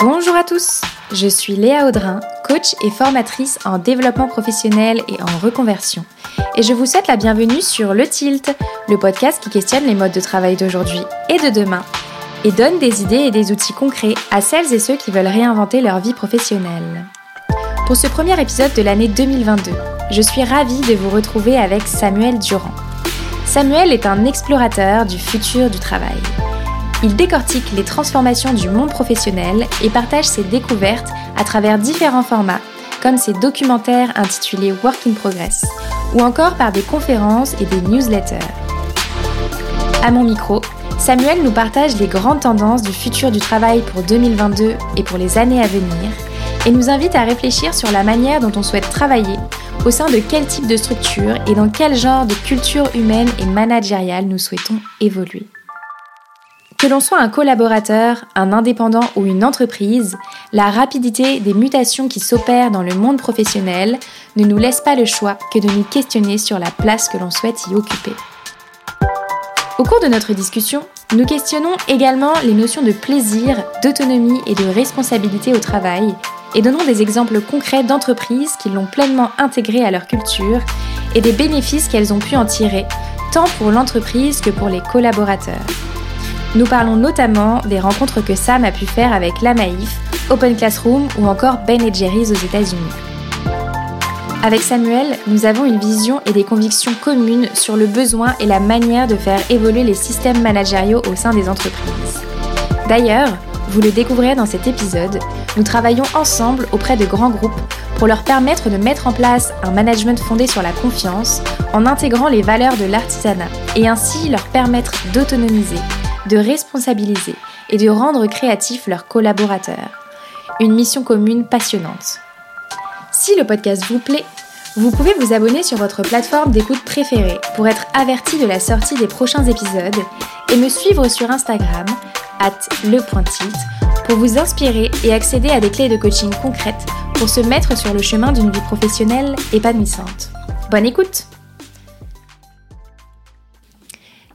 Bonjour à tous, je suis Léa Audrin, coach et formatrice en développement professionnel et en reconversion. Et je vous souhaite la bienvenue sur Le Tilt, le podcast qui questionne les modes de travail d'aujourd'hui et de demain et donne des idées et des outils concrets à celles et ceux qui veulent réinventer leur vie professionnelle. Pour ce premier épisode de l'année 2022, je suis ravie de vous retrouver avec Samuel Durand. Samuel est un explorateur du futur du travail. Il décortique les transformations du monde professionnel et partage ses découvertes à travers différents formats, comme ses documentaires intitulés Work in Progress, ou encore par des conférences et des newsletters. À mon micro, Samuel nous partage les grandes tendances du futur du travail pour 2022 et pour les années à venir, et nous invite à réfléchir sur la manière dont on souhaite travailler, au sein de quel type de structure et dans quel genre de culture humaine et managériale nous souhaitons évoluer. Que l'on soit un collaborateur, un indépendant ou une entreprise, la rapidité des mutations qui s'opèrent dans le monde professionnel ne nous laisse pas le choix que de nous questionner sur la place que l'on souhaite y occuper. Au cours de notre discussion, nous questionnons également les notions de plaisir, d'autonomie et de responsabilité au travail et donnons des exemples concrets d'entreprises qui l'ont pleinement intégré à leur culture et des bénéfices qu'elles ont pu en tirer, tant pour l'entreprise que pour les collaborateurs. Nous parlons notamment des rencontres que Sam a pu faire avec La Maïf, Open Classroom ou encore Ben Jerry's aux États-Unis. Avec Samuel, nous avons une vision et des convictions communes sur le besoin et la manière de faire évoluer les systèmes managériaux au sein des entreprises. D'ailleurs, vous le découvrirez dans cet épisode, nous travaillons ensemble auprès de grands groupes pour leur permettre de mettre en place un management fondé sur la confiance en intégrant les valeurs de l'artisanat et ainsi leur permettre d'autonomiser de responsabiliser et de rendre créatifs leurs collaborateurs. Une mission commune passionnante. Si le podcast vous plaît, vous pouvez vous abonner sur votre plateforme d'écoute préférée pour être averti de la sortie des prochains épisodes et me suivre sur Instagram, at le.tilt, pour vous inspirer et accéder à des clés de coaching concrètes pour se mettre sur le chemin d'une vie professionnelle épanouissante. Bonne écoute!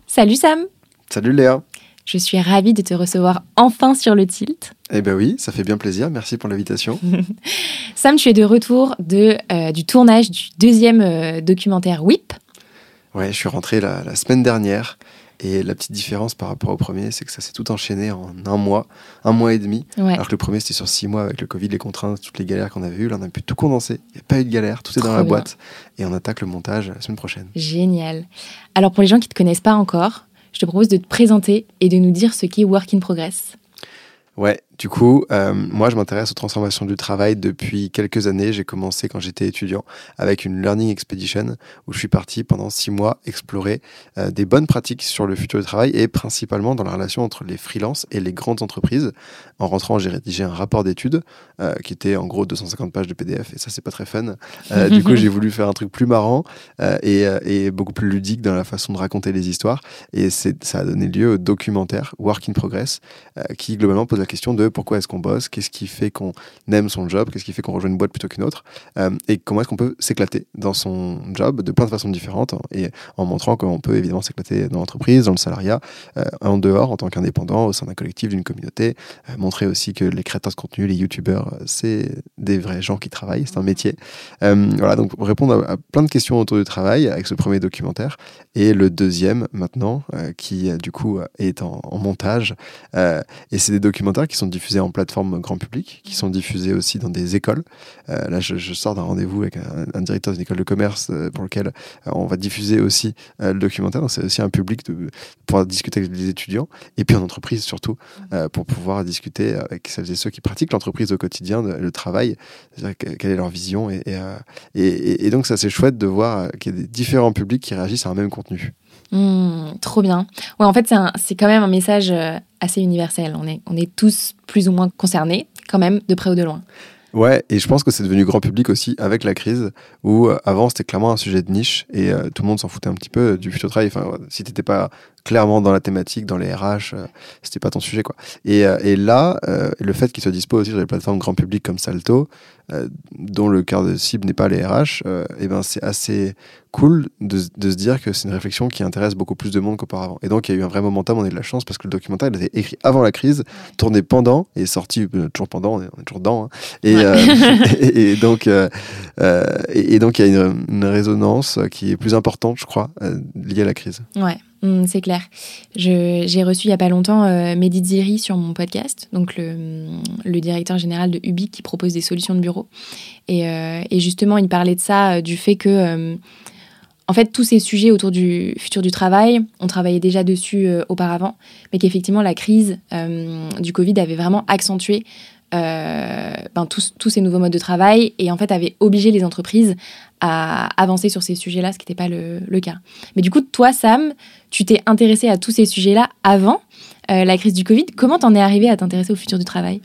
Salut Sam! Salut Léa je suis ravie de te recevoir enfin sur le tilt. Eh bien oui, ça fait bien plaisir. Merci pour l'invitation. Sam, tu es de retour de, euh, du tournage du deuxième euh, documentaire WIP. Ouais, je suis rentré la, semaine dernière. Et la petite différence par rapport au premier, c'est que ça s'est tout enchaîné en un mois, un mois et demi. Alors que le premier, c'était sur six mois avec le Covid, les contraintes, toutes les galères qu'on avait eues. Là, on a pu tout condenser. Il n'y a pas eu de galère, tout est dans la boîte. Et on attaque le montage la semaine prochaine. Génial. Alors, pour les gens qui ne te connaissent pas encore, je te propose de te présenter et de nous dire ce qu'est Work in Progress. Ouais, du coup, euh, moi, je m'intéresse aux transformations du travail depuis quelques années. J'ai commencé quand j'étais étudiant avec une Learning Expedition où je suis parti pendant six mois explorer euh, des bonnes pratiques sur le futur du travail et principalement dans la relation entre les freelances et les grandes entreprises. En rentrant, j'ai rédigé un rapport d'études euh, qui était en gros 250 pages de PDF et ça, c'est pas très fun. du coup, j'ai voulu faire un truc plus marrant et, et, beaucoup plus ludique dans la façon de raconter les histoires. Et ça a donné lieu au documentaire Work in Progress qui globalement pose la question de pourquoi est-ce qu'on bosse, qu'est-ce qui fait qu'on aime son job, qu'est-ce qui fait qu'on rejoint une boîte plutôt qu'une autre, euh, et comment est-ce qu'on peut s'éclater dans son job de plein de façons différentes, et en montrant qu'on peut évidemment s'éclater dans l'entreprise, dans le salariat, euh, en dehors, en tant qu'indépendant, au sein d'un collectif, d'une communauté, euh, montrer aussi que les créateurs de contenu, les youtubeurs, c'est des vrais gens qui travaillent, c'est un métier. voilà, donc répondre à, plein de questions autour du travail avec ce premier documentaire, et le deuxième maintenant, qui du coup est en, en montage, et c'est des documentaires qui sont diffusés en plateforme grand public, qui sont diffusés aussi dans des écoles. Euh, là, je, sors d'un rendez-vous avec un, directeur d'une école de commerce euh, pour lequel euh, on va diffuser aussi le documentaire. C'est aussi un public de, pour discuter avec les étudiants et puis en entreprise surtout pour pouvoir discuter avec celles et ceux qui pratiquent l'entreprise au quotidien, le travail, quelle est leur vision. Et, et, et donc, ça, c'est chouette de voir qu'il y a des différents publics qui réagissent à un même contenu. Mmh, trop bien. Ouais, en fait, c'est quand même un message euh, assez universel. On est, on est tous plus ou moins concernés, quand même, de près ou de loin. Ouais, et je pense que c'est devenu grand public aussi avec la crise, où euh, avant c'était clairement un sujet de niche et euh, tout le monde s'en foutait un petit peu du futur travail. Enfin, si t'étais pas clairement dans la thématique, dans les RH, c'était pas ton sujet quoi. Et, et là, le fait qu'il soit dispo aussi sur les plateformes grand public comme Salto, dont le cœur de cible n'est pas les RH, et ben c'est assez cool de, de, se dire que c'est une réflexion qui intéresse beaucoup plus de monde qu'auparavant. Et donc il y a eu un vrai momentum, on a eu de la chance parce que le documentaire il a été écrit avant la crise, tourné pendant et sorti toujours pendant, on est, toujours dedans. Hein. Et, et, donc et, donc il y a une, une, résonance qui est plus importante, je crois, liée à la crise. Ouais. Mm, c'est clair. J'ai reçu il n'y a pas longtemps euh, Mehdi Ziri sur mon podcast, donc le, directeur général de Ubique qui propose des solutions de bureau. Et, euh, justement, il parlait de ça, euh, du fait que, en fait, tous ces sujets autour du futur du travail, on travaillait déjà dessus auparavant, mais qu'effectivement, la crise du Covid avait vraiment accentué euh, ben, tous, tous, ces nouveaux modes de travail et en fait avait obligé les entreprises à avancer sur ces sujets-là, ce qui n'était pas le, le, cas. Mais du coup, toi, Sam, tu t'es intéressé à tous ces sujets-là avant euh, la crise du Covid. Comment t'en es arrivé à t'intéresser au futur du travail?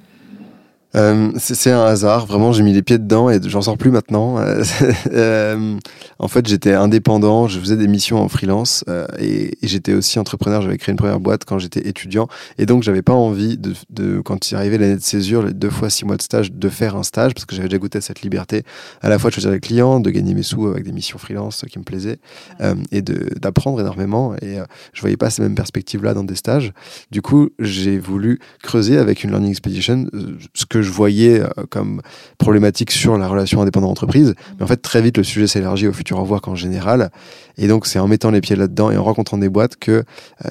Euh, c'est un hasard, vraiment j'ai mis les pieds dedans et j'en sors plus maintenant. euh, en fait j'étais indépendant, je faisais des missions en freelance euh, et, et j'étais aussi entrepreneur, j'avais créé une première boîte quand j'étais étudiant et donc j'avais pas envie de, de quand il arrivait l'année de césure, les deux fois six mois de stage, de faire un stage parce que j'avais déjà goûté à cette liberté à la fois de choisir les clients, de gagner mes sous avec des missions freelance qui me plaisaient et d'apprendre énormément et je voyais pas ces mêmes perspectives là dans des stages. Du coup j'ai voulu creuser avec une learning expedition ce que je voyais euh, comme problématique sur la relation indépendant-entreprise. Mais en fait, très vite, le sujet s'élargit au futur au en général. Et donc, c'est en mettant les pieds là-dedans et en rencontrant des boîtes que euh,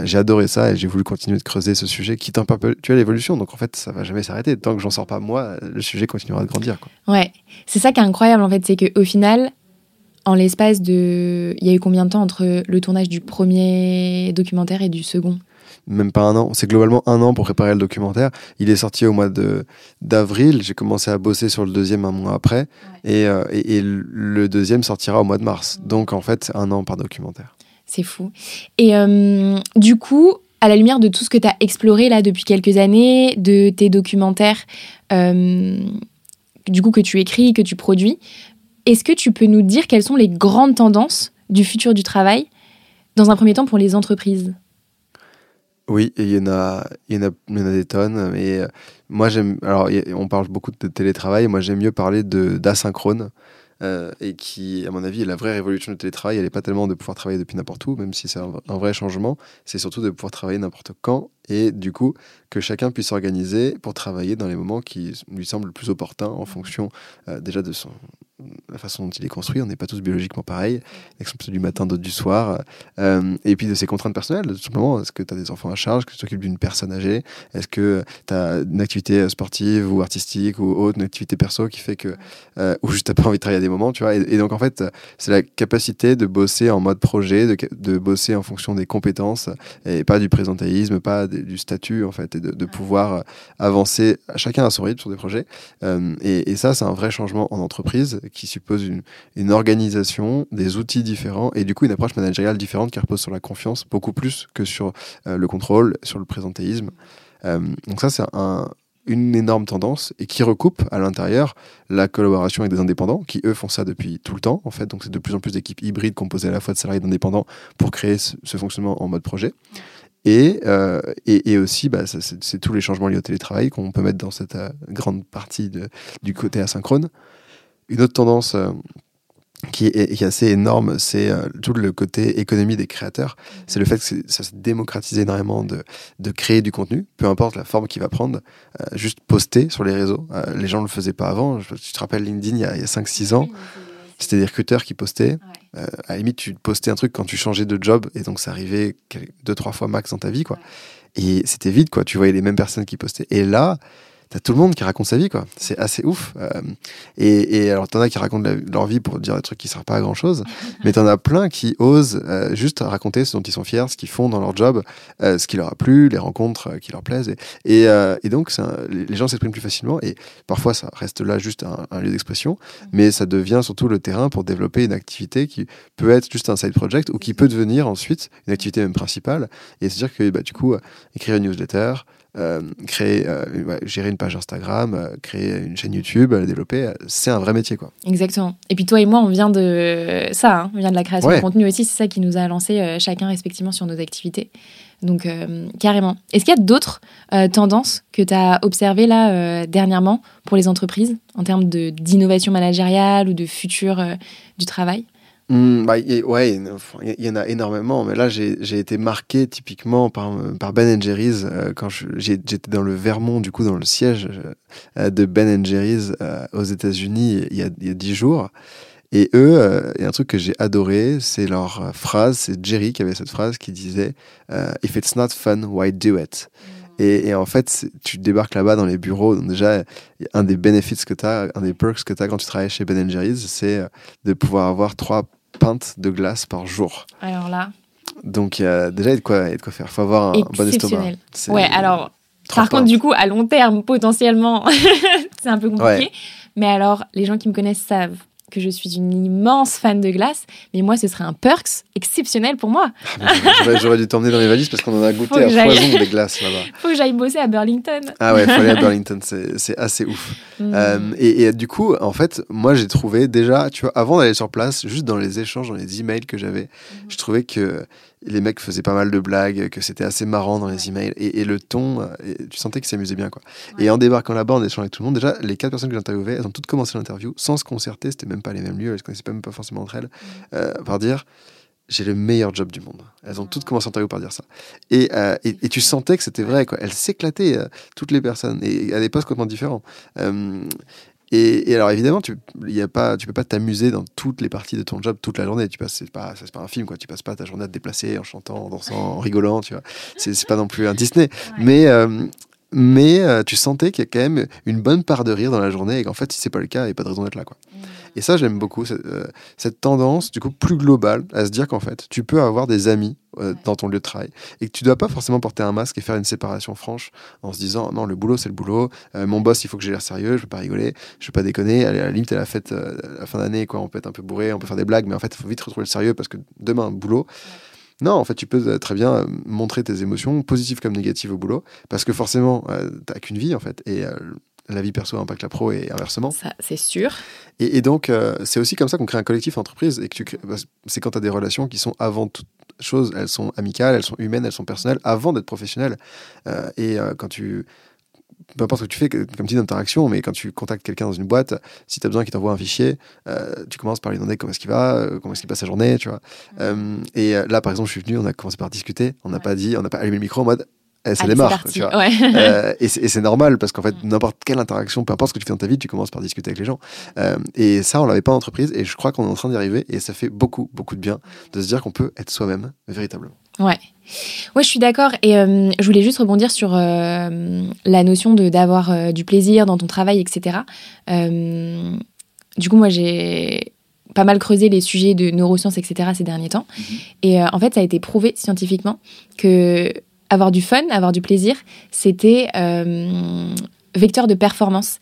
j'ai adoré ça et j'ai voulu continuer de creuser ce sujet qui est tu as l'évolution. Donc, en fait, ça va jamais s'arrêter. Tant que j'en sors pas moi, le sujet continuera de grandir. Ouais, c'est ça qui est incroyable en fait, c'est qu'au final, en l'espace de. Il y a eu combien de temps entre le tournage du premier documentaire et du second? Même pas un an. C'est globalement un an pour préparer le documentaire. Il est sorti au mois de d'avril. J'ai commencé à bosser sur le deuxième un mois après, et, euh, et, et, le deuxième sortira au mois de mars. Donc en fait, un an par documentaire. C'est fou. Et euh, du coup, à la lumière de tout ce que tu as exploré là depuis quelques années, de tes documentaires, euh, du coup que tu écris, que tu produis, est-ce que tu peux nous dire quelles sont les grandes tendances du futur du travail dans un premier temps pour les entreprises? Oui, il y en a, il y en a, des tonnes. Euh, moi, j'aime. Alors, on parle beaucoup de télétravail. Moi, j'aime mieux parler d'asynchrone. Euh, et qui, à mon avis, la vraie révolution du télétravail. Elle n'est pas tellement de pouvoir travailler depuis n'importe où, même si c'est un, un, vrai changement. C'est surtout de pouvoir travailler n'importe quand et du coup que chacun puisse s'organiser pour travailler dans les moments qui lui semblent le plus opportuns en fonction euh, déjà de son, la façon dont il est construit. On n'est pas tous biologiquement pareils. Exemple du matin, d'autres du soir. Euh, et puis de ses contraintes personnelles, tout simplement. Est-ce que tu as des enfants à charge? Est-ce que tu t'occupes d'une personne âgée? Est-ce que tu as une activité sportive ou artistique ou autre, une activité perso qui fait que. Euh, ou juste t'as pas envie de travailler à des moments, tu vois? Et, et donc en fait, c'est la capacité de bosser en mode projet, de, de, bosser en fonction des compétences et pas du présentéisme, pas du statut en fait, et de, de pouvoir avancer chacun à son rythme sur des projets. Euh, et, et ça, c'est un vrai changement en entreprise qui suppose une, organisation, des outils différents et du coup une approche managériale différente qui repose sur la confiance beaucoup plus que sur euh, le contrôle, sur le présentéisme. Euh, donc ça, c'est un, une énorme tendance et qui recoupe à l'intérieur la collaboration avec des indépendants qui eux font ça depuis tout le temps en fait donc c'est de plus en plus d'équipes hybrides composées à la fois de salariés d'indépendants pour créer ce, fonctionnement en mode projet et, euh, et, et, aussi, bah, c'est tous les changements liés au télétravail qu'on peut mettre dans cette grande partie du côté asynchrone. Une autre tendance euh, qui, est, qui, est, assez énorme, c'est euh, tout le côté économie des créateurs. C'est le fait que ça s'est démocratisé énormément de, de, créer du contenu, peu importe la forme qu'il va prendre, euh, juste poster sur les réseaux. les gens ne le faisaient pas avant. Je, tu te rappelles LinkedIn il y a, a 5-6 ans c'était des recruteurs qui postaient. Ouais. À la limite, tu postais un truc quand tu changeais de job, et donc ça arrivait deux, trois fois max dans ta vie, quoi. Ouais. Et c'était vite, quoi. Tu voyais les mêmes personnes qui postaient. Et là, t'as tout le monde qui raconte sa vie, quoi. C'est assez ouf. Euh, et, et, alors, t'en as qui racontent la, leur vie pour dire des trucs qui servent pas à grand chose, mais t'en as plein qui osent euh, juste raconter ce dont ils sont fiers, ce qu'ils font dans leur job, euh, ce qui leur a plu, les rencontres qui leur plaisent. Et, et, et donc, les gens s'expriment plus facilement. Et parfois, ça reste là juste un, un lieu d'expression, mais ça devient surtout le terrain pour développer une activité qui peut être juste un side project ou qui peut devenir ensuite une activité même principale. Et c'est-à-dire que, bah, du coup, écrire une newsletter, créer, gérer une page Instagram, créer une chaîne YouTube, la développer, c'est un vrai métier, quoi. Exactement. Et puis toi et moi, on vient de ça, hein. on vient de la création de contenu aussi. C'est ça qui nous a lancé chacun respectivement sur nos activités. Donc, euh, carrément. Est-ce qu'il y a d'autres euh, tendances que tu as observées là euh, dernièrement pour les entreprises en termes d'innovation managériale ou de futur du travail? Mmh, bah, ouais, il y, en a énormément, mais là j'ai été marqué typiquement par, par Ben Jerry's quand j'étais dans le Vermont, du coup dans le siège de Ben Jerry's aux États-Unis il y a dix jours. Et eux, euh, il y a un truc que j'ai adoré, c'est leur euh, phrase, c'est Jerry qui avait cette phrase qui disait euh, If it's not fun, why do it? Mm. et, en fait, tu débarques là-bas dans les bureaux. Donc déjà, un des bénéfices que tu as, un des perks que tu as quand tu travailles chez Ben Jerry's, c'est de pouvoir avoir trois pintes de glace par jour. Alors là. Donc déjà, il y a de quoi, de quoi faire. Il faut avoir un bon estomac. Ouais, alors, par contre, du coup, à long terme, potentiellement, c'est un peu compliqué. Mais alors, les gens qui me connaissent savent que je suis une immense fan de glace, mais moi, ce serait un perks exceptionnel pour moi. Ah, j'aurais dû t'emmener dans les valises parce qu'on en a goûté à foison des glaces là-bas. Faut que j'aille bosser à Burlington. Ah ouais, faut aller à Burlington, c'est assez ouf. Mm. Euh, et, du coup, en fait, moi, j'ai trouvé déjà, tu vois, avant d'aller sur place, juste dans les échanges, dans les emails que j'avais, mm. je trouvais que les mecs faisaient pas mal de blagues, que c'était assez marrant dans les emails. Et, et le ton, euh, tu sentais qu'ils s'amusaient bien. quoi. Et en débarquant là-bas, en échangeant avec tout le monde, déjà, les quatre personnes que j'interviewais, elles ont toutes commencé l'interview sans se concerter, c'était même pas les mêmes lieux, elles se connaissaient même pas forcément entre elles, euh, par dire j'ai le meilleur job du monde. Elles ont toutes commencé l'interview par dire ça. Et, euh, et, tu sentais que c'était vrai, quoi. Elles s'éclataient, toutes les personnes, et à des postes complètement différents. Et, alors évidemment, tu y a pas, tu peux pas t'amuser dans toutes les parties de ton job toute la journée. Tu passes, c'est pas, c'est pas un film quoi. Tu passes pas ta journée à te déplacer en chantant, en dansant, en rigolant. Tu vois, c'est pas non plus un Disney. Mais euh, mais euh, tu sentais qu'il y a quand même une bonne part de rire dans la journée et qu'en fait, si c'est pas le cas, il n'y a pas de raison d'être là quoi. Et ça, j'aime beaucoup cette, euh, cette, tendance, du coup, plus globale, à se dire qu'en fait, tu peux avoir des amis euh, dans ton lieu de travail et que tu dois pas forcément porter un masque et faire une séparation franche en se disant non, le boulot, c'est le boulot. Mon boss, il faut que j'ai l'air sérieux, je peux pas rigoler, je peux pas déconner. Allez, à la limite, à la fête, la fin d'année, quoi, on peut être un peu bourré, on peut faire des blagues, mais en fait, il faut vite retrouver le sérieux parce que demain, boulot. Non, en fait, tu peux très bien montrer tes émotions, positives comme négatives au boulot, parce que forcément, tu n'as qu'une vie, en fait. Et la vie perso impacte la pro et inversement. Ça, c'est sûr. Et, donc, euh, c'est aussi comme ça qu'on crée un collectif entreprise et que tu bah, c'est quand tu as des relations qui sont avant toute chose, elles sont amicales, elles sont humaines, elles sont personnelles, avant d'être professionnelles. Euh, et euh, quand tu. Peu importe ce que tu fais comme type d'interaction, mais quand tu contactes quelqu'un dans une boîte, si tu as besoin qu'il t'envoie un fichier, tu commences par lui demander comment est-ce qu'il va, comment est-ce qu'il passe sa journée, tu vois. et là, par exemple, je suis venu, on a commencé par discuter, on n'a pas dit, on n'a pas allumé le micro en mode ça démarre. Tu vois. Euh, et c'est normal parce qu'en fait, mm. n'importe quelle interaction, peu importe ce que tu fais dans ta vie, tu commences par discuter avec les gens. Euh, et ça, on l'avait pas en entreprise et je crois qu'on est en train d'y arriver et ça fait beaucoup, beaucoup de bien de se dire qu'on peut être soi-même véritablement. Ouais. Ouais, je suis d'accord. Et euh, je voulais juste rebondir sur la notion d'avoir du plaisir dans ton travail, etc. du coup, moi, j'ai pas mal creusé les sujets de neurosciences, etc. ces derniers temps. Mm-hmm. Et en fait, ça a été prouvé scientifiquement que avoir du fun, avoir du plaisir, c'était euh, vecteur de performance.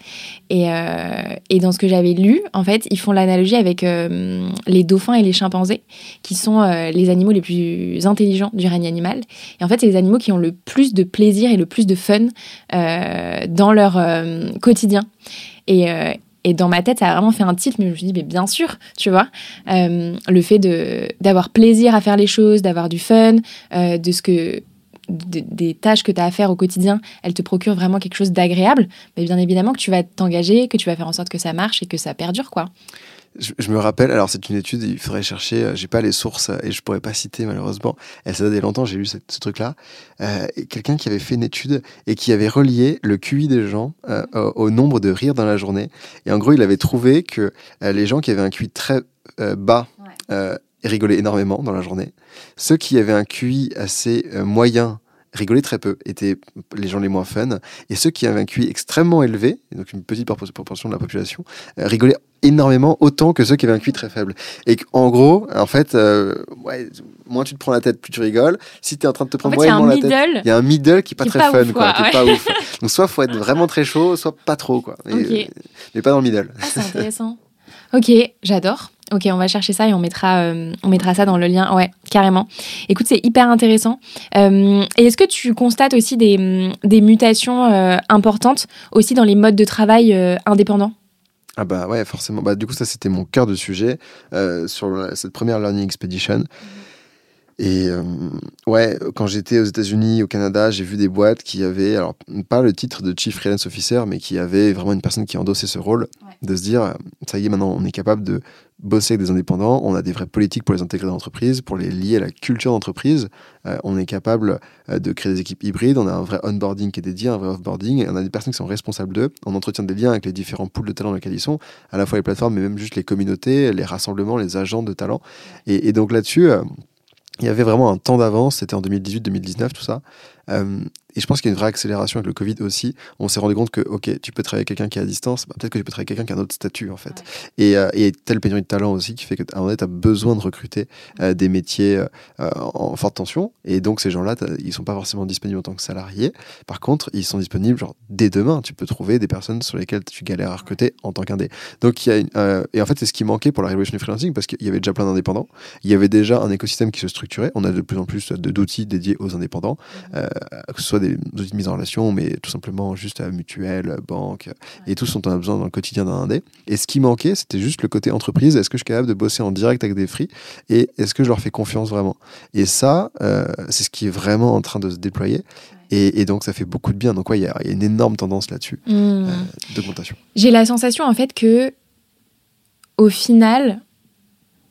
Et, euh, et dans ce que j'avais lu, en fait, ils font l'analogie avec euh, les dauphins et les chimpanzés, qui sont les animaux les plus intelligents du règne animal. Et en fait, c'est les animaux qui ont le plus de plaisir et le plus de fun dans leur quotidien. Et, et dans ma tête, ça a vraiment fait un titre, mais je me suis dit, mais bien sûr, tu vois, le fait d'avoir plaisir à faire les choses, d'avoir du fun, de ce que des tâches que tu as à faire au quotidien, elles te procurent vraiment quelque chose d'agréable, mais bien évidemment que tu vas t'engager, que tu vas faire en sorte que ça marche et que ça perdure, quoi. Je, me rappelle, alors c'est une étude, il faudrait chercher, euh, j'ai pas les sources et je pourrais pas citer malheureusement. Elle ça date longtemps, j'ai lu ce, truc-là. Euh, quelqu'un qui avait fait une étude et qui avait relié le QI des gens euh, au, nombre de rires dans la journée. Et en gros, il avait trouvé que les gens qui avaient un QI très bas rigolaient énormément dans la journée. Ceux qui avaient un QI assez euh, moyen rigolaient très peu, étaient les gens les moins fun. Et ceux qui avaient un QI extrêmement élevé, donc une petite proportion de la population, euh, rigolaient énormément autant que ceux qui avaient un QI très faible. Et en gros, en fait, euh, ouais, moins tu te prends la tête, plus tu rigoles. Si tu es en train de te prendre moyennement la tête, il y a un middle qui est pas très fun, quoi, qui est pas ouf. Donc soit faut être vraiment très chaud, soit pas trop, quoi. mais pas dans le middle. Ah, c'est intéressant. Ok, j'adore. Ok, on va chercher ça et on mettra, euh, on mettra ça dans le lien. Ouais, carrément. Écoute, c'est hyper intéressant. Euh, et est-ce que tu constates aussi des, des mutations euh, importantes aussi dans les modes de travail indépendants? Ah bah ouais, forcément. Bah, du coup, ça, c'était mon cœur de sujet sur cette première Learning Expedition. Et euh, ouais, quand j'étais aux États-Unis, au Canada, j'ai vu des boîtes qui avaient, alors pas le titre de Chief Freelance Officer, mais qui avaient vraiment une personne qui endossait ce rôle, de se dire, ça y est, maintenant on est capable de bosser avec des indépendants, on a des vraies politiques pour les intégrer dans l'entreprise, pour les lier à la culture d'entreprise, euh, on est capable euh, de créer des équipes hybrides, on a un vrai onboarding qui est dédié, un vrai offboarding, et on a des personnes qui sont responsables d'eux, on entretient des liens avec les différents pools de talents dans lesquels ils sont, à la fois les plateformes, mais même juste les communautés, les rassemblements, les agents de talents. Et, et donc là-dessus, il y avait vraiment un temps d'avance, c'était en 2018-2019, tout ça. Euh, et je pense qu'il y a une vraie accélération avec le Covid aussi. On s'est rendu compte que, ok, tu peux travailler avec quelqu'un qui est à distance, bah, peut-être que tu peux travailler avec quelqu'un qui a un autre statut, en fait. Et, euh, et tel pénurie de talent aussi qui fait qu'à un moment donné, tu as besoin de recruter euh, des métiers euh, en forte tension. Et donc, ces gens-là, ils sont pas forcément disponibles en tant que salariés. Par contre, ils sont disponibles, genre, dès demain. Tu peux trouver des personnes sur lesquelles tu galères à recruter en tant qu'indé. Donc, il y a une, et en fait, c'est ce qui manquait pour la révolution du freelancing parce qu'il y avait déjà plein d'indépendants. Il y avait déjà un écosystème qui se structurait. On a de plus en plus d'outils dédiés aux indépendants, que ce soit des outils de mise en relation, mais tout simplement juste à mutuelle, banque, et tous sont en besoin dans le quotidien d'un indé. Et ce qui manquait, c'était juste le côté entreprise. Est-ce que je suis capable de bosser en direct avec des free et est-ce que je leur fais confiance vraiment? Et ça, euh, c'est ce qui est vraiment en train de se déployer. Et, donc, ça fait beaucoup de bien. Donc, ouais, il y, a une énorme tendance là-dessus mmh. euh, d'augmentation. J'ai la sensation, en fait, que au final,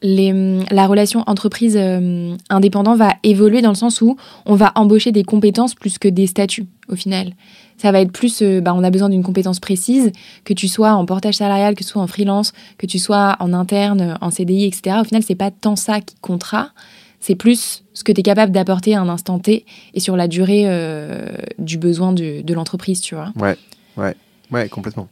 la relation entreprise euh, indépendant va évoluer dans le sens où on va embaucher des compétences plus que des statuts au final. Ça va être plus, euh, bah, on a besoin d'une compétence précise, que tu sois en portage salarial, que tu sois en freelance, que tu sois en interne, en CDI, etc. Au final, c'est pas tant ça qui comptera, c'est plus ce que tu es capable d'apporter à un instant T et sur la durée euh, du besoin de, de l'entreprise, tu vois. Ouais, ouais. Ouais, complètement.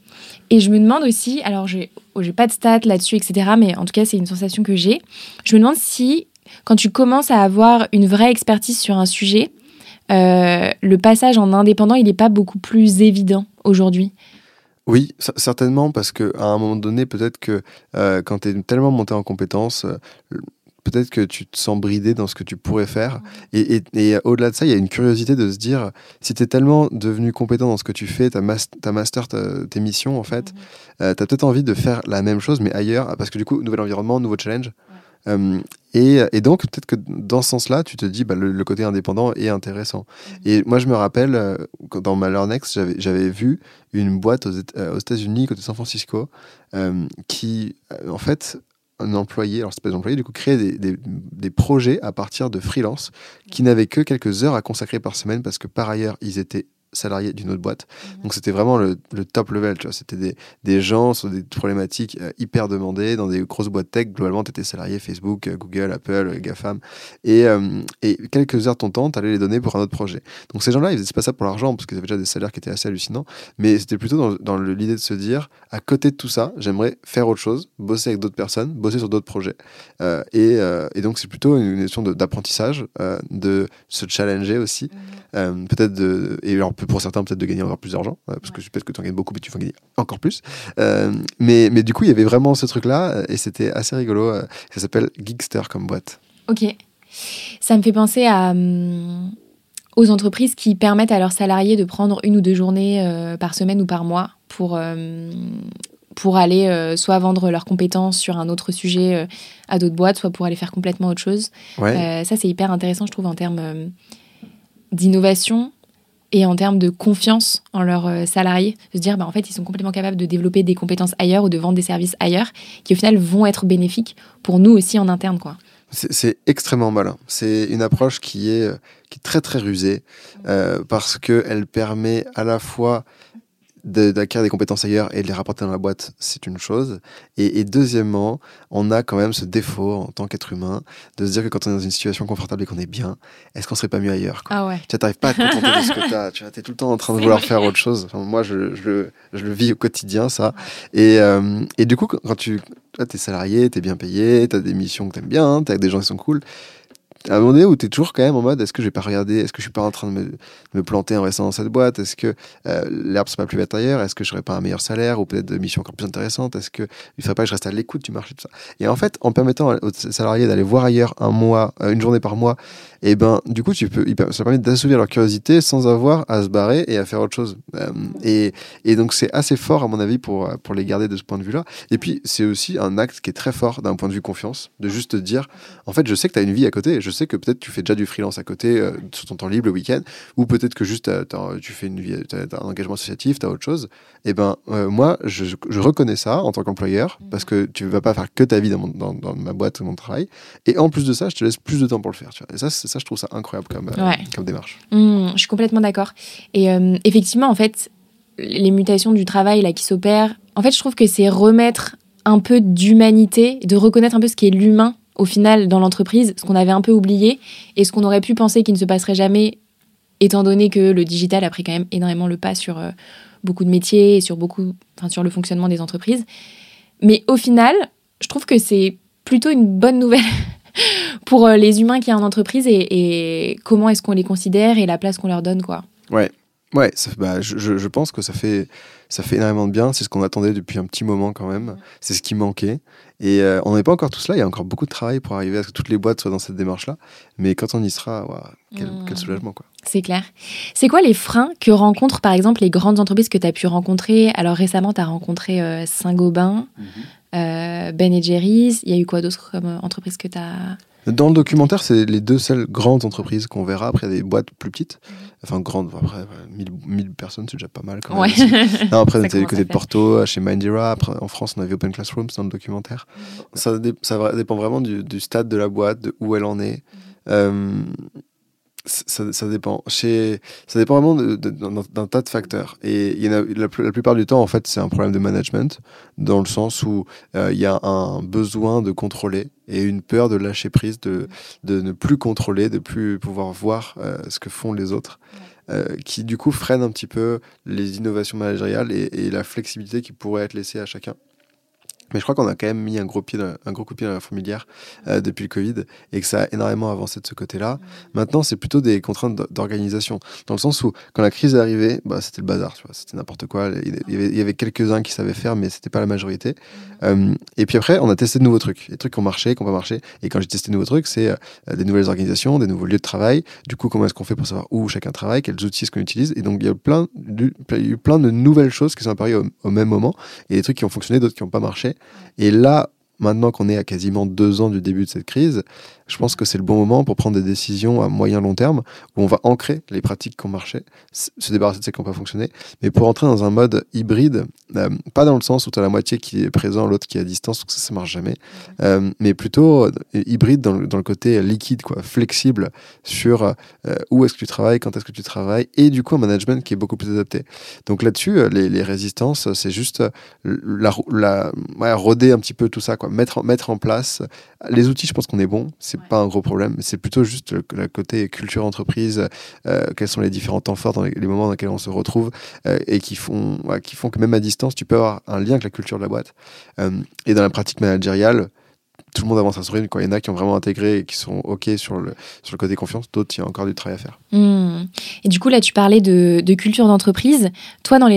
Et je me demande aussi, alors j'ai oh, pas de stats là-dessus, etc., mais en tout cas, c'est une sensation que j'ai. Je me demande si, quand tu commences à avoir une vraie expertise sur un sujet, euh, le passage en indépendant, il n'est pas beaucoup plus évident aujourd'hui. Oui, certainement, parce qu'à un moment donné, peut-être que euh, quand tu es tellement monté en compétences, euh, peut-être que tu te sens bridé dans ce que tu pourrais faire. Et, au-delà de ça, il y a une curiosité de se dire, si tu es tellement devenu compétent dans ce que tu fais, ta, ta master, tes missions, en fait, euh, tu as peut-être envie de faire la même chose, mais ailleurs, parce que du coup, nouvel environnement, nouveau challenge. Euh, et, donc, peut-être que dans ce sens-là, tu te dis, bah, le, côté indépendant est intéressant. Et moi, je me rappelle, euh, dans ma Learnex, j'avais vu une boîte aux, aux États-Unis, côté San Francisco, qui, en fait, un employé, alors c'est pas des employés, du coup, créer des, projets à partir de freelance qui n'avaient que quelques heures à consacrer par semaine parce que par ailleurs, ils étaient salariés d'une autre boîte. Donc c'était vraiment le, top level, tu vois. C'était des, des, gens sur des problématiques euh, hyper demandées dans des grosses boîtes tech. Globalement, tu étais salarié Facebook, euh, Google, Apple, euh, GAFAM. Et, et quelques heures de ton temps, tu allais les donner pour un autre projet. Donc ces gens-là, ils faisaient pas ça pour l'argent parce qu'ils avaient déjà des salaires qui étaient assez hallucinants. Mais c'était plutôt dans, dans l'idée de se dire, à côté de tout ça, j'aimerais faire autre chose, bosser avec d'autres personnes, bosser sur d'autres projets. et, et, donc c'est plutôt une notion d'apprentissage, de se challenger aussi. Peut-être de... Et alors, pour certains peut-être de gagner encore plus d'argent, euh, parce que je pense que tu en gagnes beaucoup, mais tu vas gagner encore plus. Euh, mais, mais du coup, il y avait vraiment ce truc-là, euh, et c'était assez rigolo. ça s'appelle Geekster comme boîte. Ok. Ça me fait penser à, aux entreprises qui permettent à leurs salariés de prendre une ou deux journées par semaine ou par mois pour, pour aller soit vendre leurs compétences sur un autre sujet à d'autres boîtes, soit pour aller faire complètement autre chose. ça, c'est hyper intéressant, je trouve, en termes d'innovation et en termes de confiance en leurs euh, salariés, de se dire bah, en fait ils sont complètement capables de développer des compétences ailleurs ou de vendre des services ailleurs qui au final vont être bénéfiques pour nous aussi en interne quoi. C'est extrêmement malin. C'est une approche qui est, euh, qui est très très rusée euh, parce qu'elle permet à la fois d'acquérir des compétences ailleurs et de les rapporter dans la boîte, c'est une chose. Et, deuxièmement, on a quand même ce défaut en tant qu'être humain de se dire que quand on est dans une situation confortable et qu'on est bien, est-ce qu'on serait pas mieux ailleurs quoi? Ah ouais. Tu n'arrives pas à te contenter de ce que tu as. Tu es tout le temps en train de vouloir faire autre chose. moi, je, je, je, le vis au quotidien, ça. Et, euh, et du coup, quand tu es salarié, tu es bien payé, tu as des missions que tu aimes bien, tu as des gens qui sont cool à un moment donné où tu es toujours quand même en mode est-ce que je vais pas regarder, est-ce que je suis pas en train de me, planter en restant dans cette boîte, est-ce que euh, l'herbe sera pas plus verte ailleurs, est-ce que je n'aurai pas un meilleur salaire ou peut-être de missions encore plus intéressantes, est-ce que il faudrait pas que je reste à l'écoute du marché, tout ça? Et en fait, en permettant aux salariés d'aller voir ailleurs un mois, euh, une journée par mois, et eh ben du coup tu peux, ça permet d'assouvir leur curiosité sans avoir à se barrer et à faire autre chose. Euh, et, et donc c'est assez fort à mon avis pour, pour les garder de ce point de vue-là. Et puis c'est aussi un acte qui est très fort d'un point de vue confiance, de juste dire, en fait je sais que tu as une vie à côté, je sais que peut-être tu fais déjà du freelance à côté euh, sur ton temps libre le week-end, ou peut-être que juste tu fais une vie, as, un engagement associatif, tu as autre chose. Et eh ben euh, moi, je, je, reconnais ça en tant qu'employeur, mhm. parce que tu vas pas faire que ta vie dans, mon, dans, dans, ma boîte ou mon travail. Et en plus de ça, je te laisse plus de temps pour le faire. Tu vois. Et ça, ça, je trouve ça incroyable comme, euh, comme démarche. Mmh, je suis complètement d'accord. Et effectivement, en fait, les mutations du travail là qui s'opèrent, en fait, je trouve que c'est remettre un peu d'humanité, de reconnaître un peu ce qui est l'humain au final dans l'entreprise, ce qu'on avait un peu oublié et ce qu'on aurait pu penser qu'il ne se passerait jamais, étant donné que le digital a pris quand même énormément le pas sur euh, beaucoup de métiers et sur, beaucoup, sur le fonctionnement des entreprises. Mais au final, je trouve que c'est plutôt une bonne nouvelle pour euh, les humains qui a en entreprise et, comment est-ce qu'on les considère et la place qu'on leur donne. quoi. Ouais, ouais bah, je, je, pense que ça fait, ça fait énormément de bien. C'est ce qu'on attendait depuis un petit moment quand même. C'est ce qui manquait. Et euh, on n'est pas encore tous là, il y a encore beaucoup de travail pour arriver à ce que toutes les boîtes soient dans cette démarche-là. Mais quand on y sera, quel, mmh. soulagement. quoi. C'est clair. C'est quoi les freins que rencontrent par exemple les grandes entreprises que tu as pu rencontrer? Alors récemment, tu as rencontré euh, Saint-Gobain, mmh. euh, Ben Jerry's. Il y a eu quoi d'autre comme entreprise que tu as dans le documentaire, c'est les deux seules grandes entreprises qu'on verra. Après, il y a des boîtes plus petites. Mhm. Enfin, grandes, après, 1000, personnes, c'est déjà pas mal quand même. non, après, on était du côté de Porto, chez Mindira. Après, en France, on avait Open Classrooms dans le documentaire. Ça, ça, dépend vraiment du, du, stade de la boîte, de où elle en est. Mhm. Euh, ça, ça, dépend. Chez, ça dépend vraiment d'un tas de facteurs. Et il y en a, la, plupart du temps, en fait, c'est un problème de management, dans le sens où euh, il y a un besoin de contrôler et une peur de lâcher prise, de, de ne plus contrôler, de plus pouvoir voir euh, ce que font les autres, euh, qui du coup freine un petit peu les innovations managériales et, et la flexibilité qui pourrait être laissée à chacun. Mais je crois qu'on a quand même mis un gros, pied un gros coup de pied dans la fourmilière euh, depuis le Covid et que ça a énormément avancé de ce côté-là. Maintenant, c'est plutôt des contraintes d'organisation. Dans le sens où, quand la crise est arrivée, bah, c'était le bazar, tu vois, c'était n'importe quoi. Il y avait, quelques-uns qui savaient faire, mais c'était pas la majorité. Euh, et puis après, on a testé de nouveaux trucs. Des trucs qui ont marché, qui n'ont pas marché. Et quand j'ai testé de nouveaux trucs, c'est euh, des nouvelles organisations, des nouveaux lieux de travail. Du coup, comment est-ce qu'on fait pour savoir où chacun travaille, quels outils est-ce qu'on utilise? Et donc, il y a plein, eu plein de nouvelles choses qui sont apparues au, au même moment. Et des trucs qui ont fonctionné, d'autres qui n'ont pas marché. Et là, maintenant qu'on est à quasiment deux ans du début de cette crise, je pense que c'est le bon moment pour prendre des décisions à moyen long terme où on va ancrer les pratiques qui ont marché, se débarrasser de celles qui n'ont pas fonctionné, mais pour entrer dans un mode hybride, euh, pas dans le sens où tu as la moitié qui est présent, l'autre qui est à distance, que ça, ça marche jamais, euh, mais plutôt euh, hybride dans le, dans le, côté liquide, quoi, flexible sur où est-ce que tu travailles, quand est-ce que tu travailles, et du coup un management qui est beaucoup plus adapté. Donc là-dessus, les, les, résistances, c'est juste la, la ouais, roder un petit peu tout ça, quoi, mettre, mettre en place les outils. Je pense qu'on est bon, c'est pas un gros problème. C'est plutôt juste le, côté culture entreprise, euh, quels sont les différents temps forts dans les, moments dans lesquels on se retrouve euh, et qui font, qui font que même à distance, tu peux avoir un lien avec la culture de la boîte. Euh, et dans la pratique managériale, tout le monde avance à son rythme. Il y en a qui ont vraiment intégré et qui sont OK sur le, côté confiance, d'autres, il y a encore du travail à faire. Hmm. Et du coup, là, tu parlais de, culture d'entreprise. Toi, dans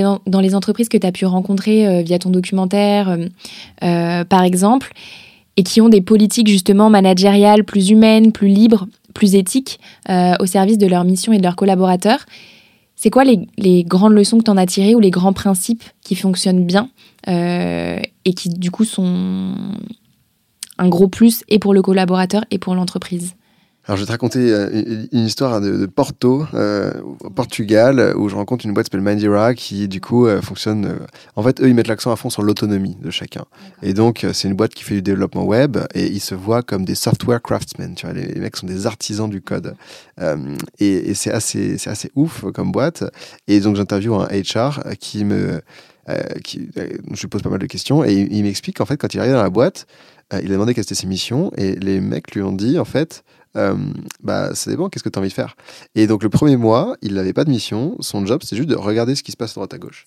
les, entreprises que tu as pu rencontrer via ton documentaire, par exemple, et qui ont des politiques justement managériales plus humaines, plus libres, plus éthiques euh, au service de leur mission et de leurs collaborateurs. C'est quoi les, grandes leçons que tu en as tirées ou les grands principes qui fonctionnent bien euh, et qui du coup sont un gros plus et pour le collaborateur et pour l'entreprise alors, je vais te raconter euh, une histoire de, Porto, euh, au Portugal, où je rencontre une boîte qui s'appelle Mandira, qui du coup euh, fonctionne. Euh, en fait, eux, ils mettent l'accent à fond sur l'autonomie de chacun. Et donc, c'est une boîte qui fait du développement web et ils se voient comme des software craftsmen. Tu vois, les, mecs sont des artisans du code. et, et c'est assez, c'est assez ouf comme boîte. Et donc, j'interviewe un HR qui me, qui, je lui pose pas mal de questions et il, il m'explique qu'en fait, quand il arrive dans la boîte, il a demandé quelles étaient ses missions et les mecs lui ont dit en fait euh, bah, ça dépend, qu'est-ce que tu as envie de faire Et donc, le premier mois, il n'avait pas de mission. Son job, c'était juste de regarder ce qui se passe à droite à gauche.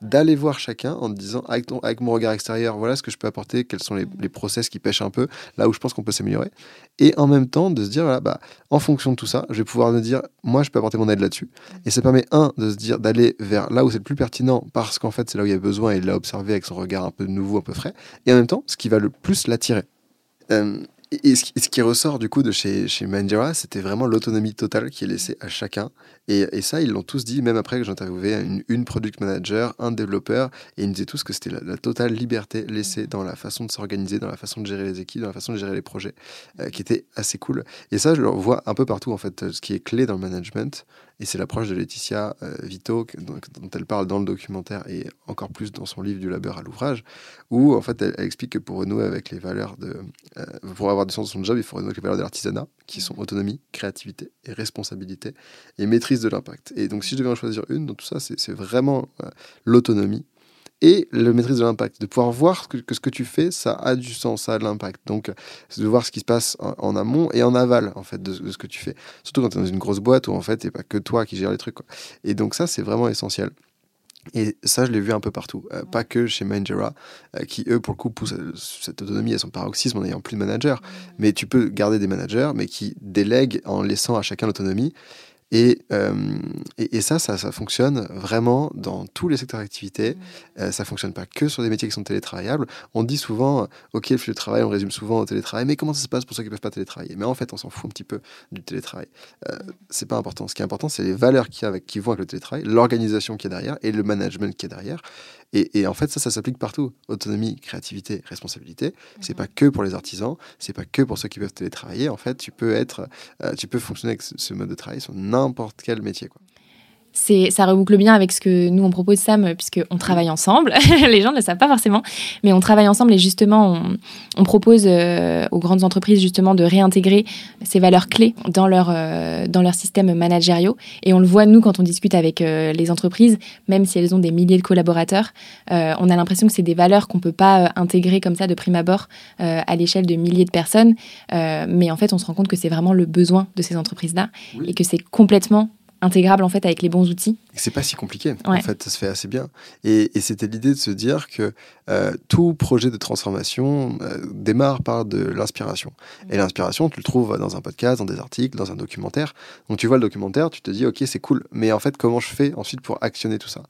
D'aller voir chacun en disant, avec, ton, avec mon regard extérieur, voilà ce que je peux apporter, quels sont les, les process qui pêchent un peu, là où je pense qu'on peut s'améliorer. Et en même temps, de se dire, voilà, bah, en fonction de tout ça, je vais pouvoir me dire, moi, je peux apporter mon aide là-dessus. Et ça permet, un, de se dire, d'aller vers là où c'est le plus pertinent, parce qu'en fait, c'est là où il y a besoin et de l'observer avec son regard un peu nouveau, un peu frais. Et en même temps, ce qui va le plus l'attirer. Euh, et, ce, qui ressort du coup de chez, chez Mandira, c'était vraiment l'autonomie totale qui est laissée à chacun. Et, ça, ils l'ont tous dit, même après que j'interviewais une, une product manager, un développeur, et ils me disaient tous que c'était la, totale liberté laissée dans la façon de s'organiser, dans la façon de gérer les équipes, dans la façon de gérer les projets, euh, qui était assez cool. Et ça, je le vois un peu partout, en fait, ce qui est clé dans le management. Et c'est l'approche de Laetitia euh, Vito, dont, elle parle dans le documentaire et encore plus dans son livre du labeur à l'ouvrage, où en fait elle, explique que pour renouer avec les valeurs de. Euh, pour avoir du sens dans son job, il faut renouer avec les valeurs de l'artisanat, qui sont autonomie, créativité et responsabilité, et maîtrise de l'impact. Et donc si je devais en choisir une dans tout ça, c'est vraiment euh, l'autonomie et le maîtrise de l'impact, de pouvoir voir que, ce que tu fais, ça a du sens, ça a de l'impact. Donc, c'est de voir ce qui se passe en, amont et en aval, en fait, de, ce que tu fais. Surtout quand tu es dans une grosse boîte où, en fait, il pas que toi qui gère les trucs. Et donc, ça, c'est vraiment essentiel. Et ça, je l'ai vu un peu partout, euh, pas que chez Mindjera, euh, qui eux, pour le coup, poussent cette autonomie à son paroxysme en n'ayant plus de manager. Mais tu peux garder des managers, mais qui délèguent en laissant à chacun l'autonomie. Euh, et, et, ça, ça, ça, fonctionne vraiment dans tous les secteurs d'activité. Ça mmh. Euh, ça fonctionne pas que sur des métiers qui sont télétravaillables. On dit souvent, euh, OK, le flux de travail, on résume souvent au télétravail, mais comment ça se passe pour ceux qui peuvent pas télétravailler? Mais en fait, on s'en fout un petit peu du télétravail. Euh, mmh. c'est pas important. Ce qui est important, c'est les valeurs qui, avec, qui vont avec le télétravail, l'organisation qui est derrière et le management qui est derrière. Et, en fait, ça, ça s'applique partout. Autonomie, créativité, responsabilité. C'est mhm. pas que pour les artisans, c'est pas que pour ceux qui peuvent télétravailler. En fait, tu peux être, euh, tu peux fonctionner avec ce, mode de travail sur n'importe quel métier. Quoi ça reboucle bien avec ce que nous on propose Sam puisqu'on travaille ensemble. les gens ne le savent pas forcément, mais on travaille ensemble et justement on, propose euh, aux grandes entreprises justement de réintégrer ces valeurs clés dans leur euh, dans leur système managériaux et on le voit nous quand on discute avec euh, les entreprises, même si elles ont des milliers de collaborateurs, on a l'impression que c'est des valeurs qu'on peut pas intégrer comme ça de prime abord à l'échelle de milliers de personnes, mais en fait on se rend compte que c'est vraiment le besoin de ces entreprises là et que c'est complètement intégrable en fait avec les bons outils. C'est pas si compliqué, en fait, ça se fait assez bien. Et, c'était l'idée de se dire que euh, tout projet de transformation euh, démarre par de l'inspiration. Et l'inspiration, tu le trouves dans un podcast, dans des articles, dans un documentaire. Donc tu vois le documentaire, tu te dis, ok, c'est cool, mais en fait, comment je fais ensuite pour actionner tout ça?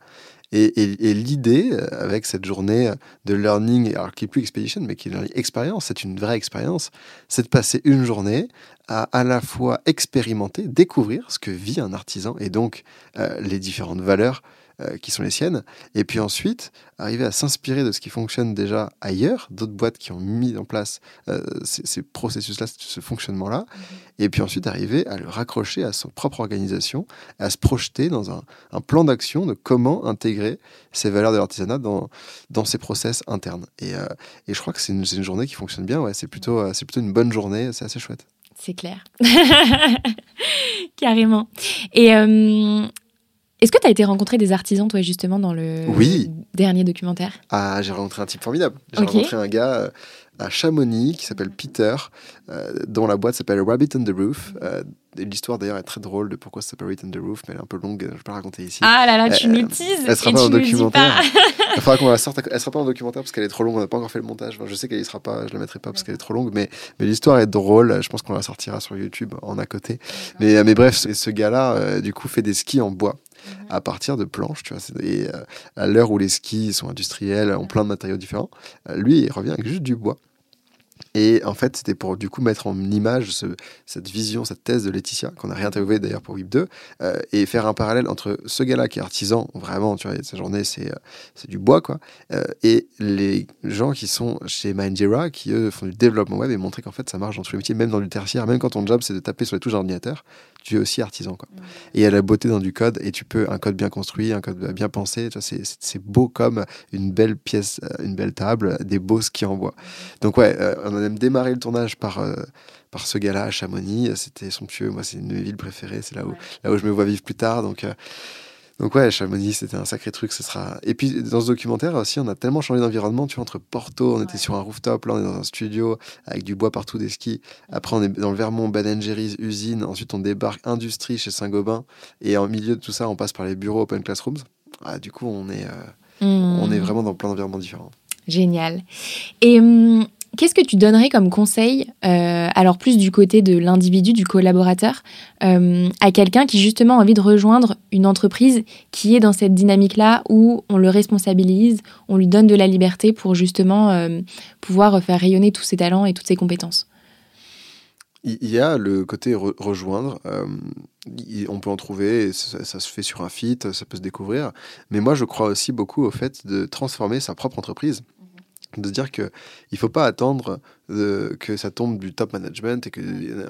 Et, l'idée, euh, avec cette journée de learning, alors qui n'est plus expedition, mais qui est une expérience, c'est une vraie expérience, c'est de passer une journée à à la fois expérimenter, découvrir ce que vit un artisan et donc euh, les différentes valeurs euh, qui sont les siennes, et puis ensuite arriver à s'inspirer de ce qui fonctionne déjà ailleurs, d'autres boîtes qui ont mis en place euh, ces, processus-là, ce fonctionnement-là, mhm. et puis ensuite arriver à le raccrocher à son propre organisation, à se projeter dans un, plan d'action de comment intégrer ces valeurs de l'artisanat dans, dans ses process internes. Et, et je crois que c'est une, une, journée qui fonctionne bien, ouais, c'est plutôt, c'est plutôt une bonne journée, c'est assez chouette. C'est clair. Carrément. Et euh, est-ce que tu as été rencontrer des artisans, toi, justement, dans le dernier documentaire? Ah, j'ai rencontré un type formidable. J'ai rencontré un gars euh, à Chamonix qui s'appelle Peter, euh, dont la boîte s'appelle Rabbit on the Roof. Euh, L'histoire d'ailleurs est très drôle de pourquoi ça s'appelle Rabbit on the Roof, mais elle est un peu longue, je ne vais pas la raconter ici. Ah là là, tu nous teases Elle sera pas en documentaire. Il faudra qu'on la sorte. Elle sera pas en documentaire parce qu'elle est trop longue. On n'a pas encore fait le montage. je sais qu'elle ne sera pas. Je la mettrai pas parce qu'elle est trop longue, mais, mais l'histoire est drôle. Je pense qu'on la sortira sur YouTube en à côté. Mais, mais bref, ce gars-là, du coup, fait des skis en bois. À partir de planches, tu vois. Et euh, à l'heure où les skis sont industriels, ont plein de matériaux différents, euh, lui, il revient avec juste du bois. Et en fait, c'était pour du coup mettre en image cette vision, cette thèse de Laetitia, qu'on a réinterviewé d'ailleurs pour WIP 2, euh, et faire un parallèle entre ce gars-là qui est artisan, vraiment, tu vois, sa journée, c'est du bois, quoi, et les gens qui sont chez Mindjira, qui eux font du développement web et montrer qu'en fait ça marche dans tous les métiers, même dans le tertiaire, même quand ton job c'est de taper sur les touches d'ordinateur, tu es aussi artisan. Quoi. Et il y a la beauté dans du code, et tu peux, un code bien construit, un code bien pensé, c'est beau comme une belle pièce, euh, une belle table, des beaux skis en bois. Donc ouais, euh, on a même démarré le tournage par, euh, par ce gars-là à Chamonix, c'était somptueux, moi c'est une de mes villes préférées, c'est là où, là où je me vois vivre plus tard, donc... Donc ouais, Chamonix, c'était un sacré truc. Ce sera. Et puis dans ce documentaire aussi, on a tellement changé d'environnement. Tu vois, entre Porto, on était sur un rooftop, là on est dans un studio avec du bois partout, des skis. Après, on est dans le Vermont, Jerry's, usine. Ensuite, on débarque industrie chez Saint-Gobain. Et en milieu de tout ça, on passe par les bureaux Open Classrooms. Ah, du coup, on est, euh, on est vraiment dans plein d'environnements différents. Génial. Et hum, qu'est-ce que tu donnerais comme conseil, euh, alors plus du côté de l'individu, du collaborateur, euh, à quelqu'un qui justement a envie de rejoindre une entreprise qui est dans cette dynamique-là où on le responsabilise, on lui donne de la liberté pour justement euh, pouvoir faire rayonner tous ses talents et toutes ses compétences? Il y a le côté re- rejoindre. on peut en trouver, ça se fait sur un fit, ça peut se découvrir. Mais moi, je crois aussi beaucoup au fait de transformer sa propre entreprise. De dire qu'il ne faut pas attendre euh, que ça tombe du top management et que